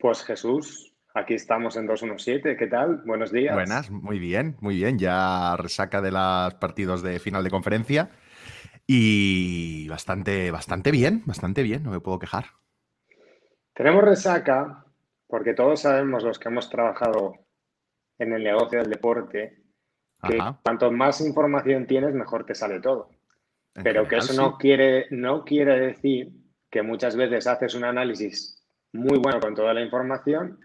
Pues Jesús, aquí estamos en 217. ¿Qué tal? Buenos días. Buenas, muy bien, muy bien. Ya resaca de los partidos de final de conferencia y bastante, bastante bien, bastante bien, no me puedo quejar. Tenemos resaca porque todos sabemos los que hemos trabajado en el negocio del deporte que cuanto más información tienes, mejor te sale todo. Pero que eso no, quiere, no quiere decir que muchas veces haces un análisis muy bueno con toda la información,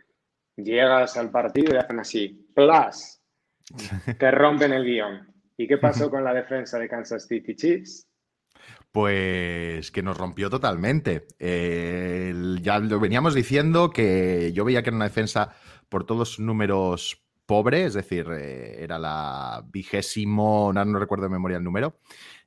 llegas al partido y hacen así, plus, te rompen el guion. ¿Y qué pasó con la defensa de Kansas City Chiefs? Pues que nos rompió totalmente. ya lo veníamos diciendo que yo veía que era una defensa por todos números pobre, es decir, eh, era la vigésimo, no, no recuerdo de memoria el número,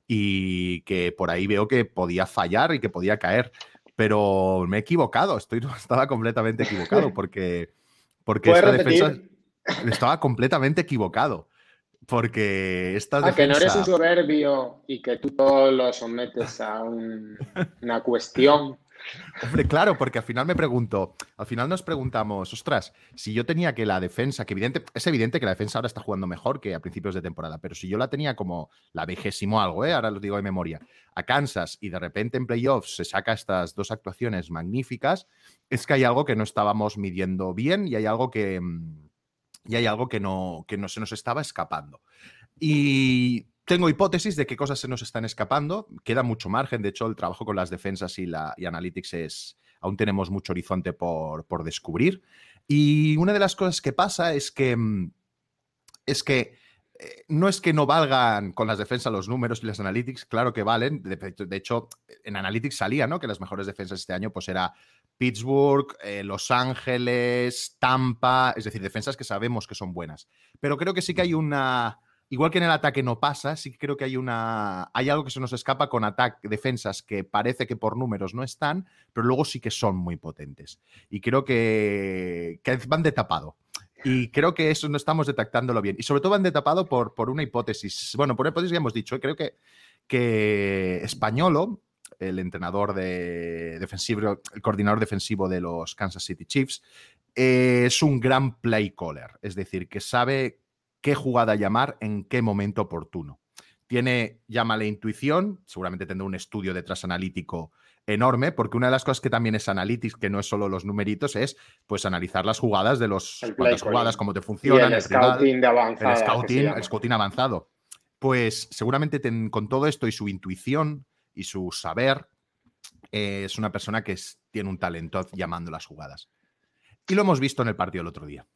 y que por ahí veo que podía fallar y que podía caer pero me he equivocado, estoy, estaba completamente equivocado porque, porque esta defensa estaba completamente equivocado. Porque esta defensa... que no eres un soberbio y que tú lo sometes a una cuestión Hombre, claro, porque al final me pregunto, al final nos preguntamos, ostras, si yo tenía que la defensa, que evidente, es evidente que la defensa ahora está jugando mejor que a principios de temporada, pero si yo la tenía como la vigésimo algo, ¿eh? ahora lo digo de memoria, a Kansas y de repente en playoffs se saca estas dos actuaciones magníficas, es que hay algo que no estábamos midiendo bien y hay algo que, mm, y hay algo que no, que no se nos estaba escapando. Y tengo hipótesis de qué cosas se nos están escapando. Queda mucho margen. De hecho, el trabajo con las defensas y la analytics es. Aún tenemos mucho horizonte por, descubrir. Y una de las cosas que pasa es que. Mm, es que. Eh, no es que no valgan con las defensas los números y las analytics, claro que valen. De, hecho, en analytics salía, ¿no? Que las mejores defensas este año, pues era Pittsburgh, eh, Los Ángeles, Tampa, es decir, defensas que sabemos que son buenas. Pero creo que sí que hay una Igual que en el ataque no pasa, sí que creo que hay una. Hay algo que se nos escapa con ataque, defensas que parece que por números no están, pero luego sí que son muy potentes. Y creo que, van de tapado. Y creo que eso no estamos detectándolo bien. Y sobre todo van de tapado por, por una hipótesis. Bueno, por una hipótesis que hemos dicho. ¿eh? Creo que, que Españolo, el entrenador de defensivo, el coordinador defensivo de los Kansas City Chiefs, es un gran play caller. Es decir, que sabe qué jugada llamar en qué momento oportuno. Tiene, llama la intuición, seguramente tendrá un estudio detrás analítico enorme, porque una de las cosas que también es analytics, que no es solo los numeritos, es pues analizar las jugadas de los cuántas jugadas, cómo te funcionan, el, scouting, de avanzado, el scouting, avanzado. Pues seguramente con todo esto y su intuición y su saber, eh, es una persona que tiene un talento llamando las jugadas. Y lo hemos visto en el partido el otro día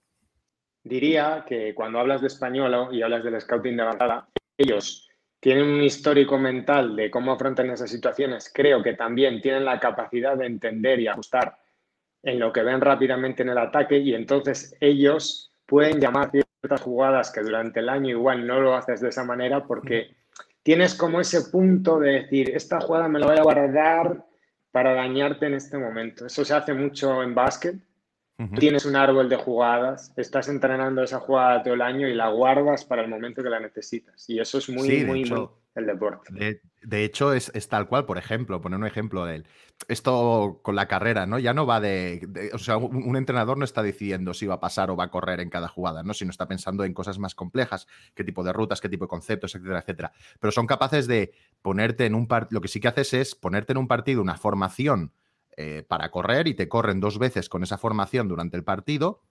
diría que cuando hablas de español y hablas del scouting de avanzada, ellos tienen un histórico mental de cómo afrontan esas situaciones. Creo que también tienen la capacidad de entender y ajustar en lo que ven rápidamente en el ataque y entonces ellos pueden llamar ciertas jugadas que durante el año igual no lo haces de esa manera porque tienes como ese punto de decir, esta jugada me la voy a guardar para dañarte en este momento. Eso se hace mucho en básquet Tienes un árbol de jugadas, estás entrenando esa jugada todo el año y la guardas para el momento que la necesitas. Y eso es muy, muy, muy el deporte. De, hecho, es, tal cual, por ejemplo, poner un ejemplo de él. Esto con la carrera, ¿no? Ya no va de. o sea, un, entrenador no está decidiendo si va a pasar o va a correr en cada jugada, ¿no? Sino está pensando en cosas más complejas, qué tipo de rutas, qué tipo de conceptos, etcétera, etcétera. Pero son capaces de ponerte en un partido. Lo que sí que haces es ponerte en un partido una formación eh, para correr y te corren dos veces con esa formación durante el partido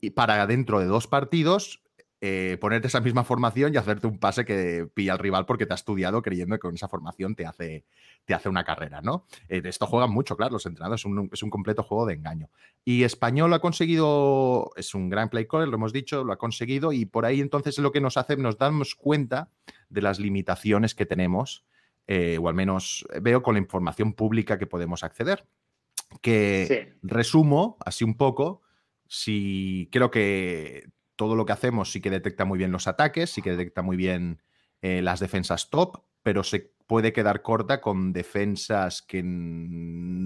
y para dentro de dos partidos eh, ponerte esa misma formación y hacerte un pase que pilla al rival porque te ha estudiado creyendo que con esa formación te hace, te hace una carrera, ¿no? Eh, esto juegan mucho, claro, los entrenadores, es un, es un, completo juego de engaño. Y Español ha conseguido, es un gran play caller, lo hemos dicho, lo ha conseguido y por ahí entonces lo que nos hace, nos damos cuenta de las limitaciones que tenemos, o al menos veo con la información pública que podemos acceder que resumo así un poco, si creo que todo lo que hacemos sí que detecta muy bien los ataques, sí que detecta muy bien eh, las defensas top, pero se puede quedar corta con defensas que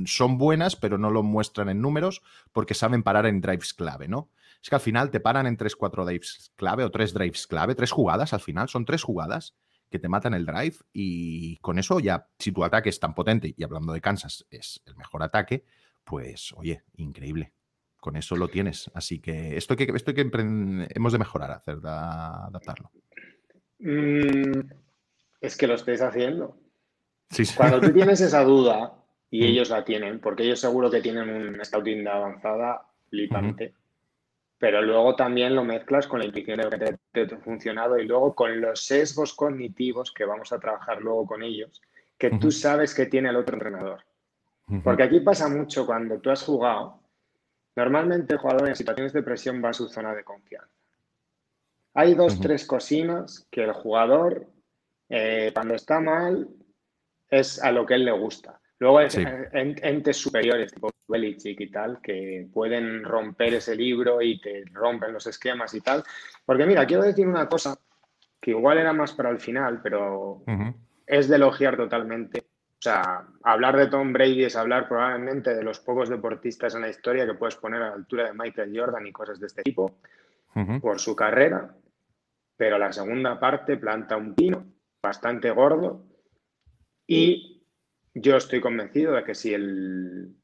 son buenas, pero no lo muestran en números porque saben parar en drives clave, ¿no? Es que al final te paran en 3-4 drives clave o 3 drives clave, tres jugadas al final, son tres jugadas que te matan el drive y con eso ya, si tu ataque es tan potente, y hablando de Kansas es el mejor ataque, pues oye, increíble. con eso lo tienes. Así que esto que, esto que hemos de mejorar, hacer, adaptarlo. Mm, es que lo estés haciendo. Sí, sí. Cuando tú tienes esa duda, y mm. ellos la tienen, porque ellos seguro que tienen un scouting de avanzada flipante, pero luego también lo mezclas con la intuición de que te, ha funcionado y luego con los sesgos cognitivos que vamos a trabajar luego con ellos, que tú sabes que tiene el otro entrenador. Porque aquí pasa mucho cuando tú has jugado, normalmente el jugador en situaciones de presión va a su zona de confianza. Hay dos, tres cocinas que el jugador, eh, cuando está mal, es a lo que él le gusta. Luego hay entes superiores, tipo Belichick y tal, que pueden romper ese libro y te rompen los esquemas y tal. Porque mira, quiero decir una cosa que igual era más para el final, pero es de elogiar totalmente. O sea, hablar de Tom Brady es hablar probablemente de los pocos deportistas en la historia que puedes poner a la altura de Michael Jordan y cosas de este tipo por su carrera. Pero la segunda parte planta un pino bastante gordo y yo estoy convencido de que si el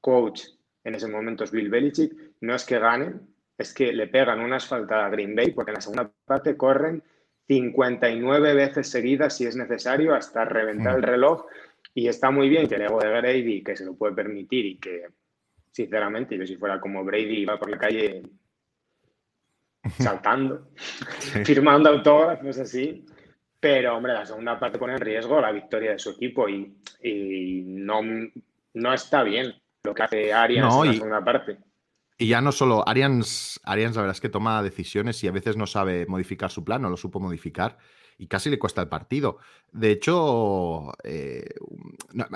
coach en ese momento es Bill Belichick, no es que ganen, es que le pegan una asfaltada a Green Bay porque en la segunda parte corren 59 veces seguidas si es necesario hasta reventar el mm. reloj y está muy bien que el ego de Brady que se lo puede permitir y que sinceramente yo si fuera como Brady iba por la calle saltando, firmando autógrafos así, pero, hombre, la segunda parte pone en riesgo la victoria de su equipo y, no, no está bien lo que hace Arians en la segunda parte. Y ya no solo, Arians, Arians la verdad es que toma decisiones y a veces no sabe modificar su plan, no lo supo modificar y casi le cuesta el partido. De hecho, eh,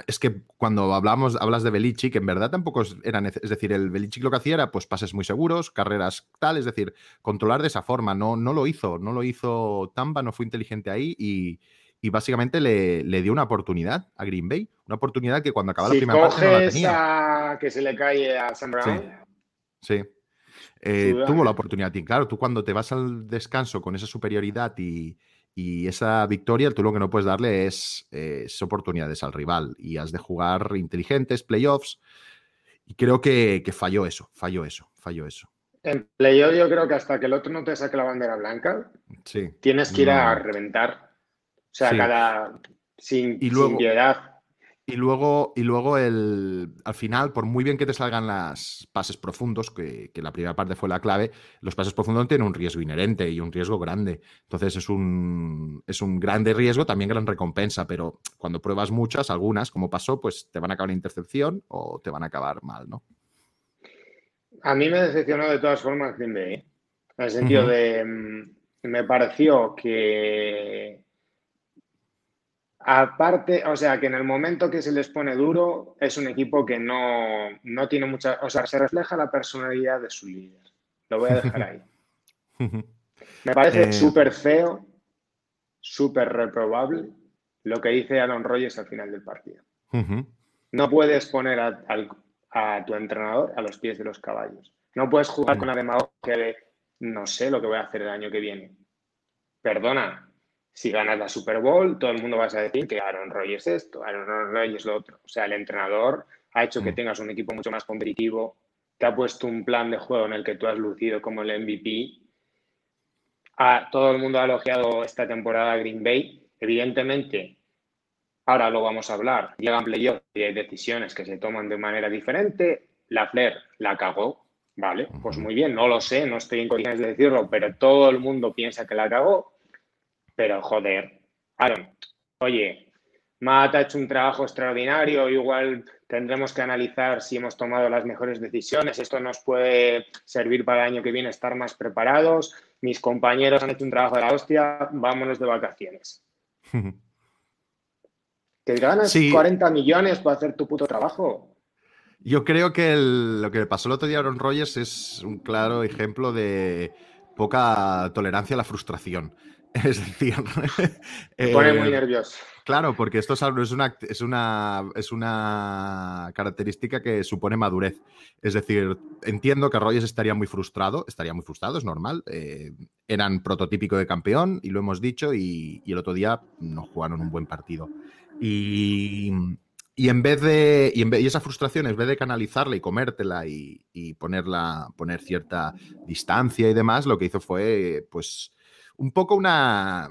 es que cuando hablamos, hablas de Belichick, en verdad tampoco era es decir, el Belichick lo que hacía era pues pases muy seguros, carreras tal, es decir, controlar de esa forma. No, no lo hizo, no lo hizo Tamba, no fue inteligente ahí y, básicamente le, dio una oportunidad a Green Bay, una oportunidad que cuando acaba la primera parte no la tenía. que se le cae a Sam Brown. Sí. Eh, tuvo la oportunidad. Y claro, tú cuando te vas al descanso con esa superioridad y, y esa victoria, tú lo que no puedes darle es, oportunidades al rival y has de jugar inteligentes, playoffs. Y creo que, falló eso, falló eso, falló eso. En playoff yo creo que hasta que el otro no te saque la bandera blanca, sí. tienes que ir a reventar. O sea, cada sin, y luego, sin piedad. Y luego, y luego el, al final, por muy bien que te salgan las pases profundos, que, la primera parte fue la clave, los pases profundos tienen un riesgo inherente y un riesgo grande. Entonces es un, es un grande riesgo, también gran recompensa, pero cuando pruebas muchas, algunas, como pasó, pues te van a acabar en intercepción o te van a acabar mal, ¿no? A mí me decepcionó de todas formas Green Bay, ¿eh? en el sentido de, mm, me pareció que Aparte, o sea, que en el momento que se les pone duro, es un equipo que no, tiene mucha. O sea, se refleja la personalidad de su líder. Lo voy a dejar ahí. Me parece eh, súper feo, súper reprobable lo que dice Aaron Rodgers al final del partido. No puedes poner a, tu entrenador a los pies de los caballos. No puedes jugar con la demagogia de no sé lo que voy a hacer el año que viene. Perdona, si ganas la Super Bowl, todo el mundo va a decir que Aaron Rodgers es esto, Aaron Rodgers lo otro. O sea, el entrenador ha hecho que mm. tengas un equipo mucho más competitivo, te ha puesto un plan de juego en el que tú has lucido como el MVP. A, todo el mundo ha elogiado esta temporada a Green Bay. Evidentemente, ahora lo vamos a hablar. Llegan playoffs y hay decisiones que se toman de manera diferente. La Flair la cagó, ¿vale? Pues muy bien, no lo sé, no estoy en condiciones de decirlo, pero todo el mundo piensa que la cagó pero joder, Aaron, oye, Matt ha hecho un trabajo extraordinario, igual tendremos que analizar si hemos tomado las mejores decisiones, esto nos puede servir para el año que viene estar más preparados, mis compañeros han hecho un trabajo de la hostia, vámonos de vacaciones. que ganas 40 millones para hacer tu puto trabajo. Yo creo que lo que le pasó el otro día a Aaron Rodgers es un claro ejemplo de poca tolerancia a la frustración. Es decir, Me pone muy eh, nervioso. Claro, porque esto es una, es, una, es una característica que supone madurez. Es decir, entiendo que Rogers estaría muy frustrado, estaría muy frustrado, es normal. Eh, eran prototípico de campeón, y lo hemos dicho, y, el otro día no jugaron un buen partido. Y y en vez de. Y, en esa frustración, en vez de canalizarla y comértela y, y, ponerla, poner cierta distancia y demás, lo que hizo fue, pues, un poco una.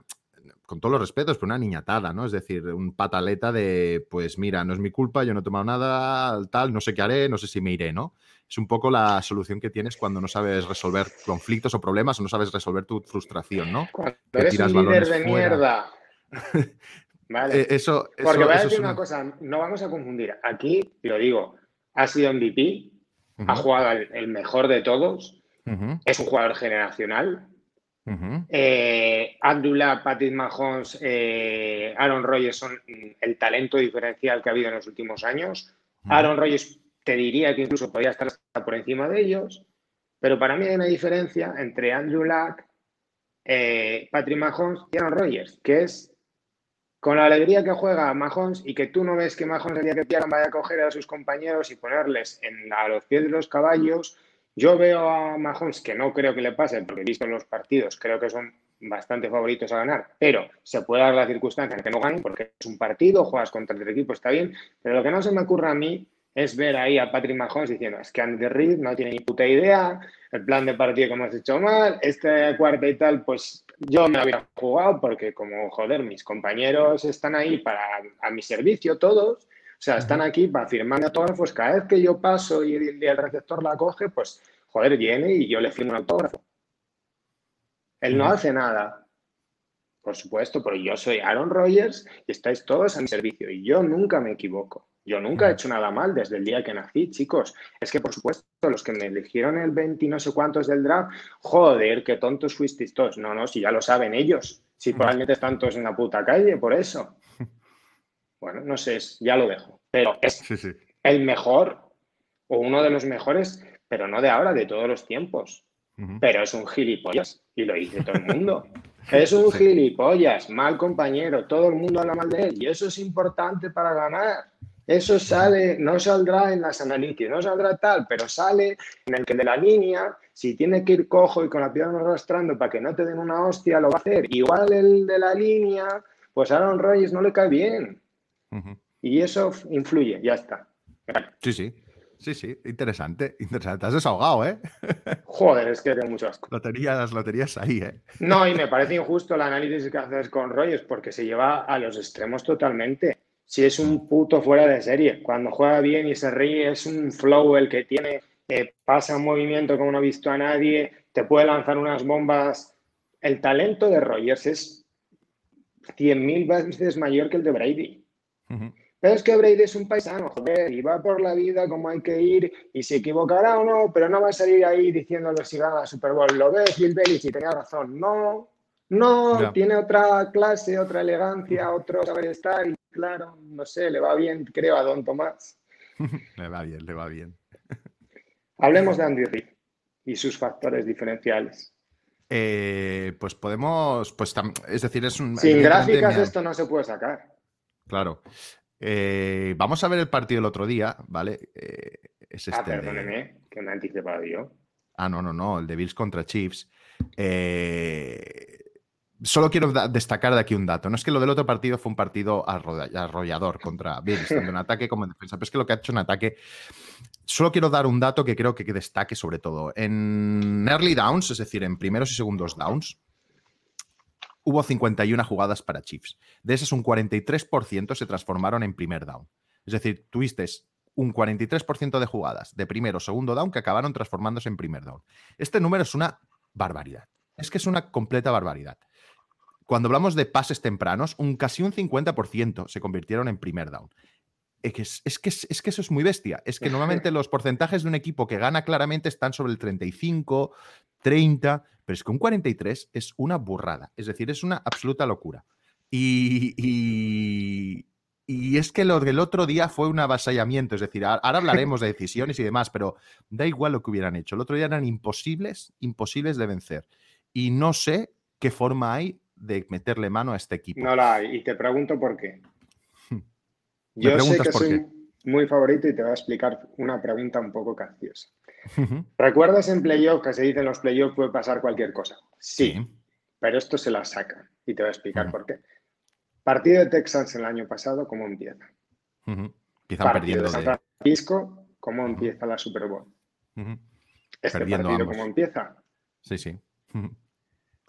Con todos los respetos, pero una niñatada, ¿no? Es decir, un pataleta de, pues mira, no es mi culpa, yo no he tomado nada, tal, no sé qué haré, no sé si me iré, ¿no? Es un poco la solución que tienes cuando no sabes resolver conflictos o problemas o no sabes resolver tu frustración, ¿no? Cuando eres un líder de mierda. Vale. Eh, eso, Porque voy a decir una... cosa, no vamos a confundir. Aquí, lo digo, ha sido MVP, ha jugado el, mejor de todos, es un jugador generacional. Eh, Abdullah, Patrick Mahomes, eh, Aaron Rodgers son el talento diferencial que ha habido en los últimos años. Aaron Rodgers te diría que incluso podría estar hasta por encima de ellos, pero para mí hay una diferencia entre Andrew Luck, Patrick Mahomes y Aaron Rodgers, que es con la alegría que juega Mahomes y que tú no ves que Mahomes el día que pierdan vaya a coger a sus compañeros y ponerles en a los pies de los caballos, yo veo a Mahomes que no creo que le pase, porque he visto en los partidos, creo que son bastante favoritos a ganar, pero se puede dar la circunstancia en que no ganen porque es un partido, juegas contra el equipo, está bien, pero lo que no se me ocurre a mí es ver ahí a Patrick Mahomes diciendo, es que Andy Reid no tiene ni puta idea, el plan de partido que hemos hecho mal, este cuarta y tal, pues yo me había jugado porque como, joder, mis compañeros están ahí para a mi servicio todos, sea, están aquí para firmarme autógrafos, cada vez que yo paso y el, receptor la coge, pues, joder, viene y yo le firmo un autógrafo. Él no hace nada, por supuesto, pero yo soy Aaron Rodgers y estáis todos a mi servicio y yo nunca me equivoco. Yo nunca he hecho nada mal desde el día que nací, chicos. Es que, por supuesto, los que me eligieron el 20 y no sé cuántos del draft, joder, qué tontos fuisteis todos. No, no, si ya lo saben ellos. Si probablemente están todos en la puta calle, por eso. Bueno, no sé, ya lo dejo. Pero es el mejor o uno de los mejores, pero no de ahora, de todos los tiempos. Pero es un gilipollas y lo dice todo el mundo. es un gilipollas, mal compañero, todo el mundo habla mal de él y eso es importante para ganar. Eso sale, no saldrá en las analíticas, no saldrá tal, pero sale en el que de la línea, si tiene que ir cojo y con la pierna arrastrando para que no te den una hostia, lo va a hacer. Igual el de la línea, pues a Aaron Rodgers no le cae bien. Y eso influye, ya está. Sí, sí. Sí, sí, interesante, interesante. Has desahogado, ¿eh? Joder, es que tengo mucho asco. Lotería, las loterías ahí, ¿eh? No, y me parece injusto el análisis que haces con Rodgers porque se lleva a los extremos totalmente si es un puto fuera de serie. Cuando juega bien y se ríe, es un flow el que tiene, eh, pasa un movimiento como no ha visto a nadie, te puede lanzar unas bombas. El talento de Rogers es 100.000 veces mayor que el de Brady. Pero es que Brady es un paisano, joder, y va por la vida como hay que ir, y se equivocará o no, pero no va a salir ahí diciéndole si gana la Super Bowl. Lo ves, Bill Belichick, tenía razón. No, no, tiene otra clase, otra elegancia, otro saber estar y claro, no sé, le va bien, creo, a Don Tomás. le va bien, le va bien. Hablemos de Andy Reid y sus factores diferenciales. Eh, pues podemos, pues es decir, es un... Sin gráficas esto no se puede sacar. Claro. Eh, vamos a ver el partido el otro día, ¿vale? Eh, es ah, este perdóneme, que me he anticipado yo. Ah, no, no, no, el de Bills contra Chiefs. Eh, Solo quiero destacar de aquí un dato. No es que lo del otro partido fue un partido arrollador contra Bills, tanto en ataque como en defensa, pero es que lo que ha hecho en ataque. Solo quiero dar un dato que creo que destaque sobre todo. En early downs, es decir, en primeros y segundos downs, hubo 51 jugadas para Chiefs. De esas, un 43% se transformaron en primer down. Es decir, tuviste un 43% de jugadas de primero o segundo down que acabaron transformándose en primer down. Este número es una barbaridad. Es que es una completa barbaridad cuando hablamos de pases tempranos, un casi un 50% se convirtieron en primer down. Es que, es, que, es que eso es muy bestia. Es que normalmente los porcentajes de un equipo que gana claramente están sobre el 35, 30, pero es que un 43 es una burrada. Es decir, es una absoluta locura. Y, y, es que lo del otro día fue un avasallamiento. Es decir, ahora hablaremos de decisiones y demás, pero da igual lo que hubieran hecho. El otro día eran imposibles, imposibles de vencer. Y no sé qué forma hay de meterle mano a este equipo. No la hay, y te pregunto por qué. Yo sé que soy muy favorito y te voy a explicar una pregunta un poco capciosa. ¿Recuerdas en playoff que se dice en los playoffs puede pasar cualquier cosa? Sí, pero esto se la saca y te voy a explicar por qué. Partido de Texans el año pasado, ¿cómo empieza? Empiezan perdiendo de San Francisco, ¿cómo empieza la Super Bowl? Este partido, ¿cómo empieza? Sí, sí.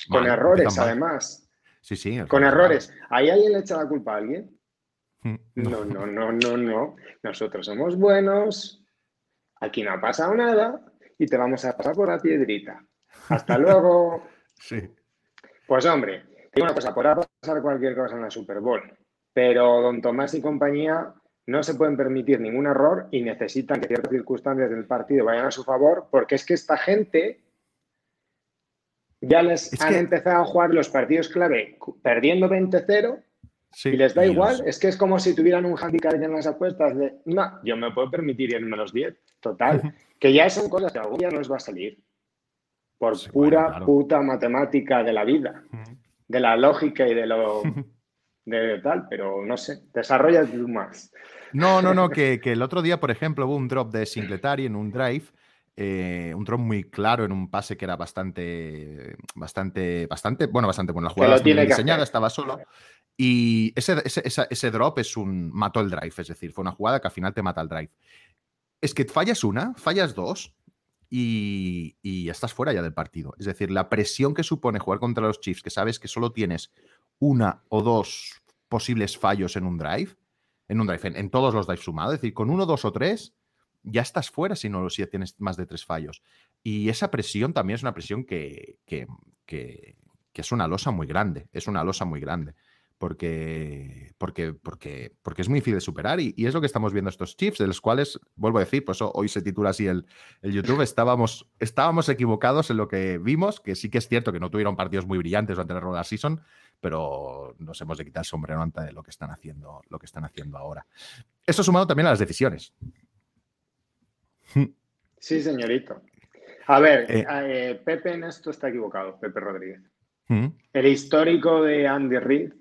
Con errores, además. Sí, sí. Con errores. ¿Ahí alguien le echa la culpa a alguien? No, no, no, no, no. Nosotros somos buenos, aquí no ha pasado nada y te vamos a pasar por la piedrita. Hasta luego. Sí. Pues hombre, digo una cosa, podrá pasar cualquier cosa en la Super Bowl, pero don Tomás y compañía no se pueden permitir ningún error y necesitan que ciertas circunstancias del partido vayan a su favor, porque es que esta gente ya les han empezado a jugar los partidos clave perdiendo 20-0 y les da igual. Es que es como si tuvieran un handicap en las apuestas de, no, yo me puedo permitir ir en menos 10, total. que ya son cosas que algún día no les va a salir. Por pura puta matemática de la vida, de la lógica y de lo de tal, pero no sé, desarrolla más. No, no, no, que, el otro día, por ejemplo, hubo un drop de Singletary en un drive, eh, un drop muy claro en un pase que era bastante, bastante, bastante, bueno, bastante bueno. La jugada bien diseñada, estaba solo. Y ese, ese, drop es un, mató el drive, es decir, fue una jugada que al final te mata el drive. Es que fallas una, fallas dos, y, y, estás fuera ya del partido. Es decir, la presión que supone jugar contra los Chiefs, que sabes que solo tienes una o dos posibles fallos en un drive, en un drive, en, todos los drives sumados, es decir, con uno, dos o tres, ya estás fuera si no si tienes más de tres fallos. Y esa presión también es una presión que, que, que es una losa muy grande, es una losa muy grande porque, porque, porque, porque es muy difícil de superar y, es lo que estamos viendo estos chips, de los cuales, vuelvo a decir, pues hoy se titula así el, el, YouTube, estábamos, estábamos equivocados en lo que vimos, que sí que es cierto que no tuvieron partidos muy brillantes durante la regular season, pero nos hemos de quitar el sombrero ante lo que están haciendo, lo que están haciendo ahora. Esto sumado también a las decisiones. Sí, señorito. A ver, eh. Eh, Pepe en esto está equivocado, Pepe Rodríguez. El histórico de Andy Reid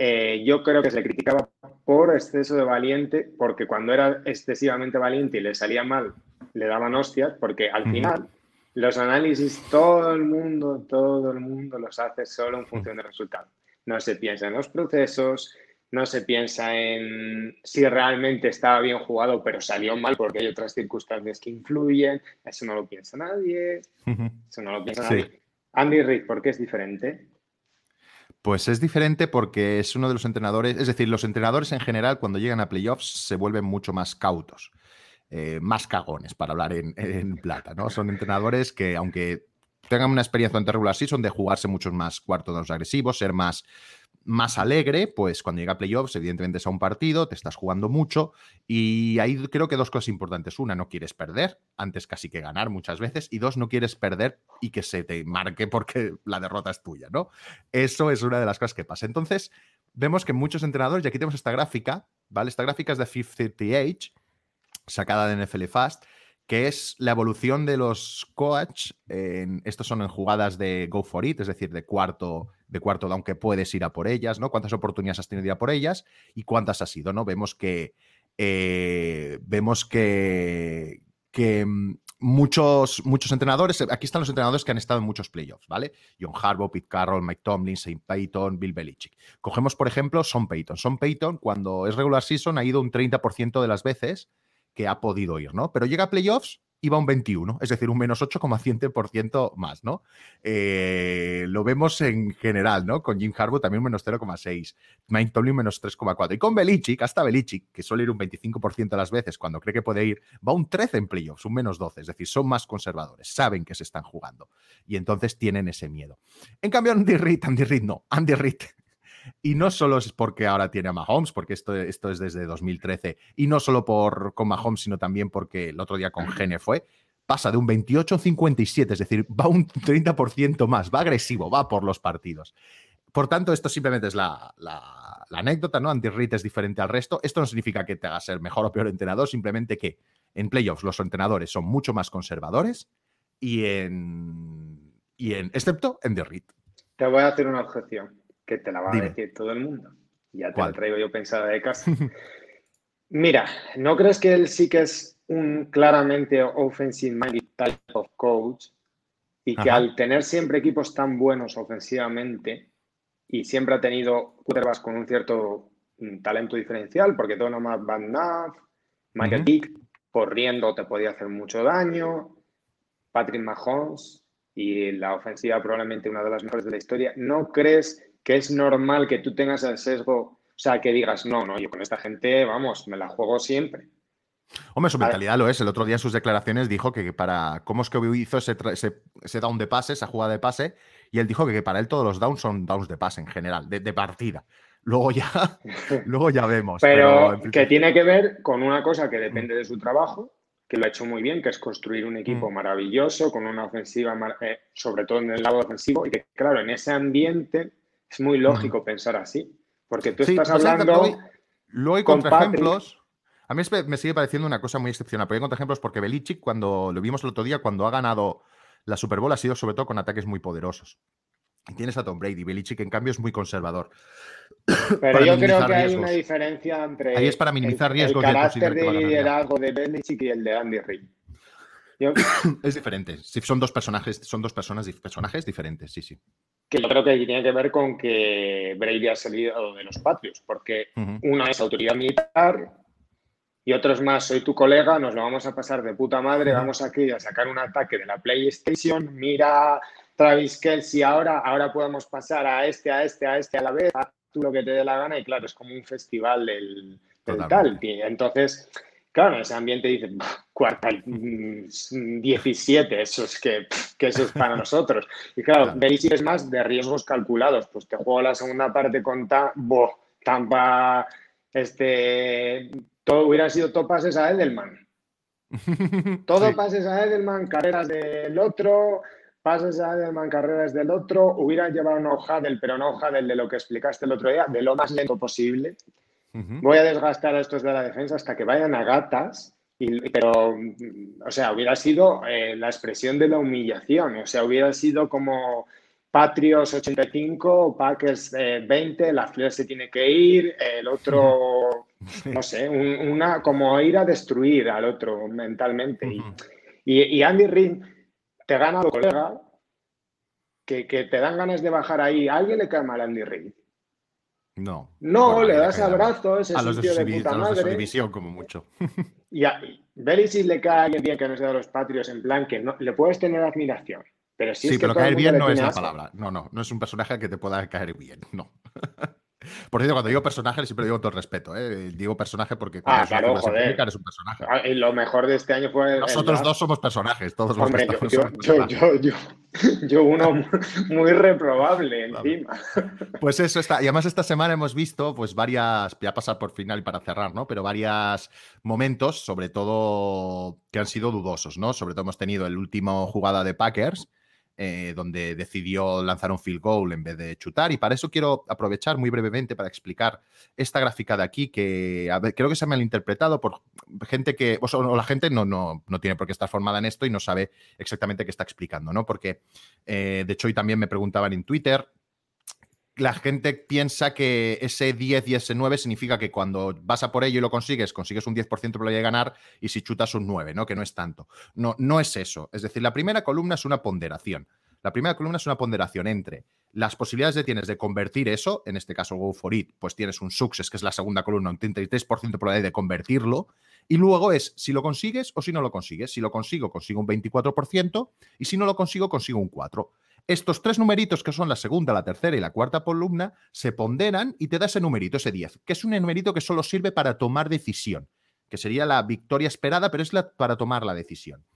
eh, yo creo que se le criticaba por exceso de valiente, porque cuando era excesivamente valiente y le salía mal, le daban hostias, porque al final los análisis todo el mundo, todo el mundo los hace solo en función del resultado. No se piensa en los procesos, no se piensa en si realmente estaba bien jugado, pero salió mal porque hay otras circunstancias que influyen. Eso no lo piensa nadie. Eso no lo piensa nadie. Andy Reid, ¿por qué es diferente? Pues es diferente porque es uno de los entrenadores, es decir, los entrenadores en general cuando llegan a playoffs se vuelven mucho más cautos, eh, más cagones, para hablar en, plata, ¿no? Son entrenadores que, aunque tengan una experiencia en regular season de jugarse muchos más cuartos agresivos, ser más más alegre, pues cuando llega a playoffs, evidentemente es a un partido, te estás jugando mucho y ahí creo que dos cosas importantes. Una, no quieres perder, antes casi que ganar muchas veces, y dos, no quieres perder y que se te marque porque la derrota es tuya, ¿no? Eso es una de las cosas que pasa. Entonces, vemos que muchos entrenadores, y aquí tenemos esta gráfica, ¿vale? Esta gráfica es de 530H, sacada de NFL Fast, que es la evolución de los coach. En, estos son en jugadas de go for it, es decir, de cuarto, de cuarto down que puedes ir a por ellas, ¿no? Cuántas oportunidades has tenido de ir a por ellas y cuántas has sido, ¿no? Vemos que eh, vemos que, que mm, muchos, muchos entrenadores, aquí están los entrenadores que han estado en muchos playoffs, ¿vale? John Harbaugh, Pete Carroll, Mike Tomlin, Saint Payton, Bill Belichick. Cogemos, por ejemplo, Son Payton. Son Payton, cuando es regular season, ha ido un 30% de las veces que ha podido ir, ¿no? Pero llega a playoffs y va un 21, es decir, un menos 8,7% más, ¿no? Eh, lo vemos en general, ¿no? Con Jim Harbaugh también un menos 0,6, Mike Tomlin menos 3,4. Y con Belichick, hasta Belichick, que suele ir un 25% a las veces cuando cree que puede ir, va un 13 en playoffs, un menos 12, es decir, son más conservadores, saben que se están jugando y entonces tienen ese miedo. En cambio, Andy Reid, Andy Reid no, Andy Reid y no solo es porque ahora tiene a Mahomes, porque esto, esto es desde 2013, y no solo por, con Mahomes, sino también porque el otro día con Gene fue, pasa de un 28 a 57, es decir, va un 30% más, va agresivo, va por los partidos. Por tanto, esto simplemente es la, anécdota, ¿no? Andy Reid es diferente al resto. Esto no significa que te haga ser mejor o peor entrenador, simplemente que en playoffs los entrenadores son mucho más conservadores y en, y en excepto en The Reid. Te voy a hacer una objeción que te la va a decir todo el mundo. Ya te la traigo yo pensada de casa. Mira, ¿no crees que él sí que es un claramente offensive minded type of coach y que al tener siempre equipos tan buenos ofensivamente y siempre ha tenido quarterbacks con un cierto talento diferencial, porque más Van Naff, Michael Dick, corriendo te podía hacer mucho daño, Patrick Mahomes y la ofensiva probablemente una de las mejores de la historia. ¿No crees que es normal que tú tengas el sesgo, o sea, que digas, no, no, yo con esta gente, vamos, me la juego siempre? Hombre, su mentalidad lo es. El otro día en sus declaraciones dijo que para cómo es que hizo ese, ese, down de pase, esa jugada de pase, y él dijo que, para él todos los downs son downs de pase en general, de, partida. Luego ya, luego ya vemos. Pero, que tiene que ver con una cosa que depende de su trabajo, que lo ha hecho muy bien, que es construir un equipo mm. maravilloso, con una ofensiva, eh, sobre todo en el lado ofensivo, y que claro, en ese ambiente es muy lógico pensar así. Porque tú estás hablando. Luego hay con ejemplos a mí me sigue pareciendo una cosa muy excepcional. Pero hay ejemplos porque Belichick, cuando lo vimos el otro día, cuando ha ganado la Super Bowl, ha sido sobre todo con ataques muy poderosos. Y tienes a Tom Brady. Belichick, en cambio, es muy conservador. Pero yo creo que hay una diferencia entre. Ahí es para minimizar riesgos. El carácter de liderazgo de Belichick y el de Andy Reid. es diferente. son dos personajes, son dos personas, personajes diferentes, sí, sí. Que yo creo que tiene que ver con que Brady ha salido de los patios, porque una es autoridad militar, y otros más, soy tu colega, nos lo vamos a pasar de puta madre, vamos aquí a sacar un ataque de la PlayStation, mira Travis Kelsey ahora, ahora podemos pasar a este, a este, a este a la vez, haz tú lo que te dé la gana y claro, es como un festival del, tal. Entonces, claro, en ese ambiente dice, cuarta 17, eso es que, eso es para nosotros. Y claro, claro. es más de riesgos calculados, pues te juego la segunda parte con Tampa, este todo hubiera sido todo pases a Edelman. Todo pases a Edelman, carreras del otro, pases a Edelman, carreras del otro. Hubiera llevado una hoja del, pero no hoja del de lo que explicaste el otro día, de lo más lento posible. Voy a desgastar a estos de la defensa hasta que vayan a gatas. pero, o sea, hubiera sido eh, la expresión de la humillación. O sea, hubiera sido como Patriots 85, Packers 20, eh, la Flair se tiene que ir, el otro, no sé, una como ir a destruir al otro mentalmente. y, Andy Reid te gana a tu colega que, te dan ganas de bajar ahí. ¿A alguien le cae mal a Andy Reid? No. No, le das abrazos, a los de, puta madre. división, como mucho. y a si le cae a alguien bien que no sea de los Patriots, en plan que no, le puedes tener admiración. Pero sí, pero caer bien no es la palabra. No, no, no es un personaje que te pueda caer bien, no. Por cierto, cuando digo personaje, siempre digo todo el respeto. ¿eh? Digo personaje porque cuando ah, claro, joder. eres un personaje. Ah, y lo mejor de este año fue. Nosotros dos somos personajes, todos los Hombre, yo, yo, yo, yo, yo, uno muy reprobable encima. Pues eso está. Y además, esta semana hemos visto, pues, varias. Ya pasar por final y para cerrar, ¿no? Pero varios momentos, sobre todo, que han sido dudosos, ¿no? Sobre todo hemos tenido el último jugada de Packers eh, donde decidió lanzar un field goal en vez de chutar. Y para eso quiero aprovechar muy brevemente para explicar esta gráfica de aquí, que creo que se me ha interpretado por gente que, o, la gente no, no, no, tiene por qué estar formada en esto y no sabe exactamente qué está explicando, ¿no? Porque, eh, de hecho, hoy también me preguntaban en Twitter, la gente piensa que ese 10 y ese 9 significa que cuando vas a por ello y lo consigues, consigues un 10% de probabilidad de ganar y si chutas un 9, ¿no? Que no es tanto. No, no es eso. Es decir, la primera columna es una ponderación. La primera columna es una ponderación entre las posibilidades que tienes de convertir eso, en este caso Go for It, pues tienes un success, que es la segunda columna, un 33% de probabilidad de convertirlo, y luego es si lo consigues o si no lo consigues. Si lo consigo, consigo un 24%, y si no lo consigo, consigo un 4%. Estos tres numeritos, que son la segunda, la tercera y la cuarta columna, se ponderan y te da ese numerito, ese 10, que es un numerito que solo sirve para tomar decisión, que sería la victoria esperada, pero es para tomar la decisión.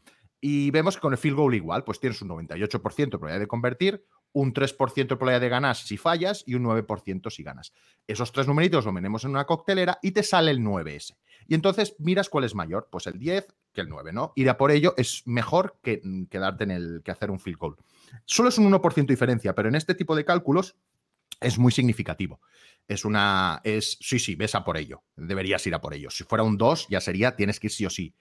Y vemos que con el field goal igual, pues tienes un 98% de probabilidad de convertir, un 3% de probabilidad de ganar si fallas y un 9% si ganas. Esos tres numeritos lo tenemos en una coctelera y te sale el 9S. Y entonces miras cuál es mayor, pues el 10 que el 9, ¿no? Ir a por ello es mejor que quedarte en el que hacer un field goal. Solo es un 1% de diferencia, pero en este tipo de cálculos es muy significativo. Es una. Es. Sí, sí, ves a por ello. Deberías ir a por ello. Si fuera un 2, ya sería, tienes que ir sí o sí.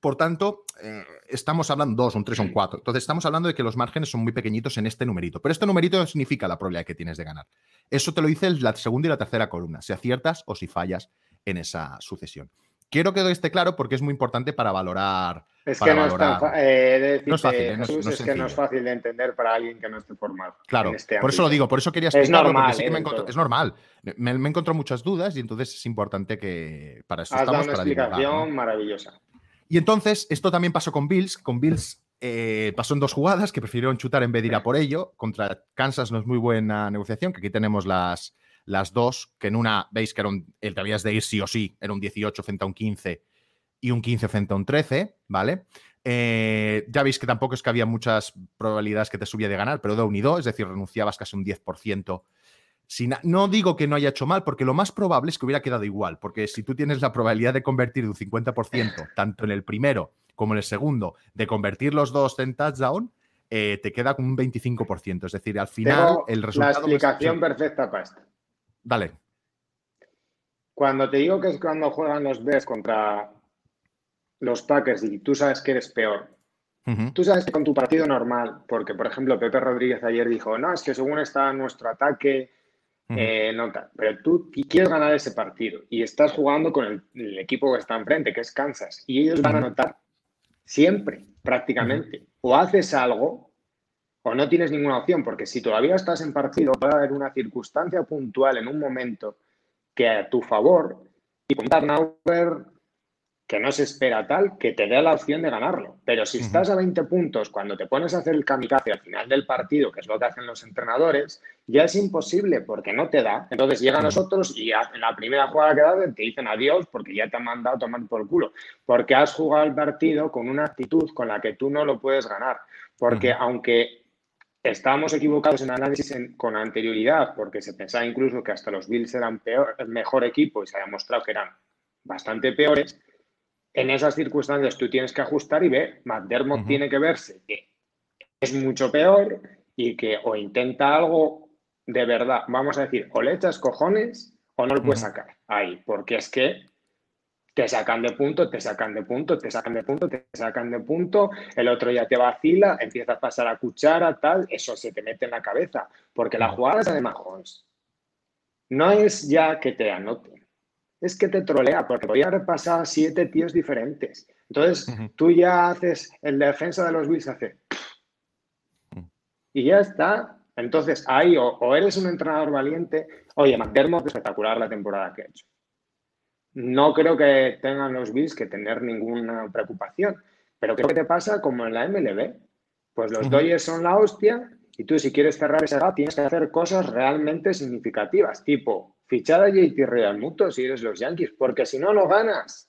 Por tanto, eh, estamos hablando 2, un 3, un 4. Entonces, estamos hablando de que los márgenes son muy pequeñitos en este numerito. Pero este numerito no significa la probabilidad que tienes de ganar. Eso te lo dice la segunda y la tercera columna, si aciertas o si fallas en esa sucesión. Quiero que esté claro porque es muy importante para valorar. Es para que no es, tan eh, No es fácil, eh, no es- Jesús, no es es que no es sencillo. fácil de entender para alguien que no esté formado. Claro, este por eso lo digo, por eso quería Es explicarlo, normal, porque sí que eh, me todo. es normal. Me, me encontrado muchas dudas y entonces es importante que para eso Has dado estamos una para divulgar, explicación ¿no? maravillosa. Y entonces, esto también pasó con Bills. Con Bills eh, pasó en dos jugadas que prefirieron chutar en vez de ir a por ello. Contra Kansas no es muy buena negociación, que aquí tenemos las, las dos, que en una veis que era un, el que habías de ir sí o sí, era un 18 frente a un 15 y un 15 frente a un 13, ¿vale? Eh, ya veis que tampoco es que había muchas probabilidades que te subía de ganar, pero de un y dos, es decir, renunciabas casi un 10%. Sin, no digo que no haya hecho mal, porque lo más probable es que hubiera quedado igual, porque si tú tienes la probabilidad de convertir de un 50%, tanto en el primero como en el segundo, de convertir los dos en touchdown, eh, te queda con un 25%. Es decir, al final Tengo el la resultado... pues, explicación perfecta para esto. Dale. Cuando te digo que es cuando juegan los Bears contra los Packers y tú sabes que eres peor, tú sabes que con tu partido normal, porque por ejemplo Pepe Rodríguez ayer dijo, no, es que según está nuestro ataque, eh, no tal", pero tú qui- quieres ganar ese partido y estás jugando con el, el equipo que está enfrente, que es Kansas, y ellos van a anotar siempre, prácticamente. O haces algo o no tienes ninguna opción, porque si todavía estás en partido, puede haber una circunstancia puntual en un momento que a tu favor y un turnover que no se espera tal, que te dé la opción de ganarlo. Pero si estás a 20 puntos, cuando te pones a hacer el kamikaze al final del partido, que es lo que hacen los entrenadores, ya es imposible porque no te da. Entonces llegan Ujú. nosotros y en la primera jugada que das te dicen adiós porque ya te han mandado a tomar por culo. Porque has jugado el partido con una actitud con la que tú no lo puedes ganar. Porque aunque estábamos equivocados en análisis en- con anterioridad, porque se pensaba incluso que hasta los Bills eran peor, el mejor equipo y se ha demostrado que eran bastante peores, en esas circunstancias tú tienes que ajustar y ver, McDermott tiene que verse que es mucho peor y que o intenta algo de verdad, vamos a decir, o le echas cojones o no lo puedes sacar ahí, porque es que te sacan de punto, te sacan de punto, te sacan de punto, te sacan de punto, el otro ya te vacila, empieza a pasar a cuchara, tal, eso se te mete en la cabeza, porque la jugada esa de Mahomes no es ya que te anoten, es que te trolea, porque pasado a siete tíos diferentes. Entonces, tú ya haces, el defensa de los Bills hace y ya está. Entonces, ahí o, o eres un entrenador valiente, oye, McDermott espectacular la temporada que ha hecho. No creo que tengan los Bills que tener ninguna preocupación, pero creo que te pasa como en la MLB. Pues los Ujú. Dodgers son la hostia y tú si quieres cerrar ese gap tienes que hacer cosas realmente significativas, tipo fichar a JT Realmuto si eres los Yankees, porque si no, no ganas.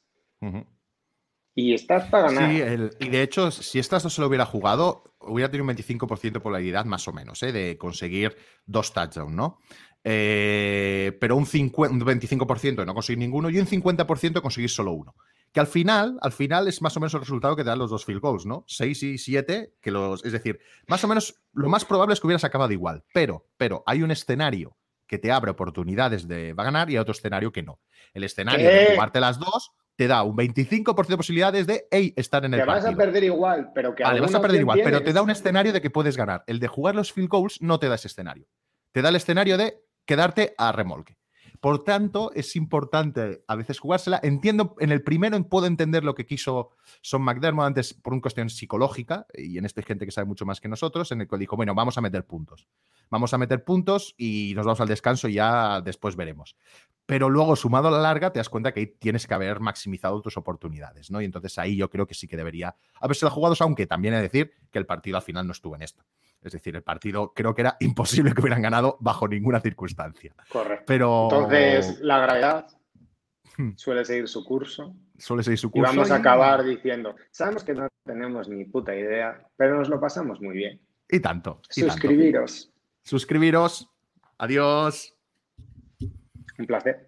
Y estás para ganar. Sí, el- y de hecho, si estas dos se lo hubiera jugado, hubiera tenido un 25% de probabilidad más o menos, ¿eh? de conseguir dos touchdowns, ¿no? Eh, pero un, 50 un 25% de no conseguir ninguno y un 50% de conseguir solo uno. Que al final, al final es más o menos el resultado que te dan los dos field goals, ¿no? 6 y 7, que los. Es decir, más o menos lo más probable es que hubieras acabado igual. Pero, pero hay un escenario que te abre oportunidades de va a ganar y hay otro escenario que no. El escenario de ¿Qué? jugarte las dos te da un 25% de posibilidades de hey, estar en el Te vas a perder igual, pero que Vale, vas a perder igual, pero te da un escenario de que puedes ganar. El de jugar los field goals no te da ese escenario. Te da el escenario de quedarte a remolque. Por tanto, es importante a veces jugársela. Entiendo, en el primero puedo entender lo que quiso Son McDermott antes por una cuestión psicológica, y en esto hay gente que sabe mucho más que nosotros, en el que dijo, bueno, vamos a meter puntos. Vamos a meter puntos y nos vamos al descanso y ya después veremos. Pero luego, sumado a la larga, te das cuenta que ahí tienes que haber maximizado tus oportunidades, ¿no? Y entonces ahí yo creo que sí que debería haberse jugado, aunque también he de decir que el partido al final no estuvo en esto. Es decir, el partido creo que era imposible que hubieran ganado bajo ninguna circunstancia. Correcto. Pero Entonces, la gravedad suele seguir su curso suele ser su y curso. vamos a y- acabar diciendo, sabemos que no tenemos ni puta idea, pero nos lo pasamos muy bien. Y tanto. y tanto. Suscribiros. Suscribiros. Adiós. Un placer.